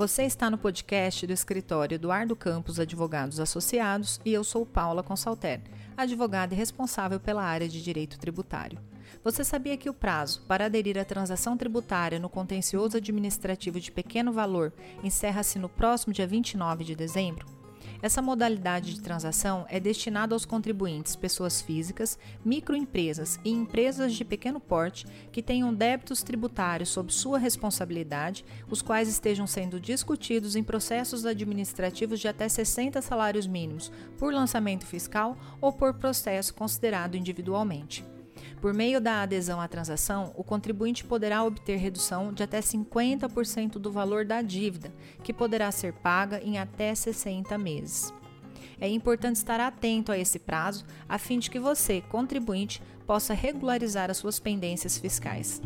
Você está no podcast do escritório Eduardo Campos Advogados Associados e eu sou Paula Consalter, advogada e responsável pela área de direito tributário. Você sabia que o prazo para aderir à transação tributária no contencioso administrativo de pequeno valor encerra-se no próximo dia 29 de dezembro? Essa modalidade de transação é destinada aos contribuintes, pessoas físicas, microempresas e empresas de pequeno porte que tenham débitos tributários sob sua responsabilidade, os quais estejam sendo discutidos em processos administrativos de até 60 salários mínimos por lançamento fiscal ou por processo considerado individualmente. Por meio da adesão à transação, o contribuinte poderá obter redução de até 50% do valor da dívida, que poderá ser paga em até 60 meses. É importante estar atento a esse prazo, a fim de que você, contribuinte, possa regularizar as suas pendências fiscais.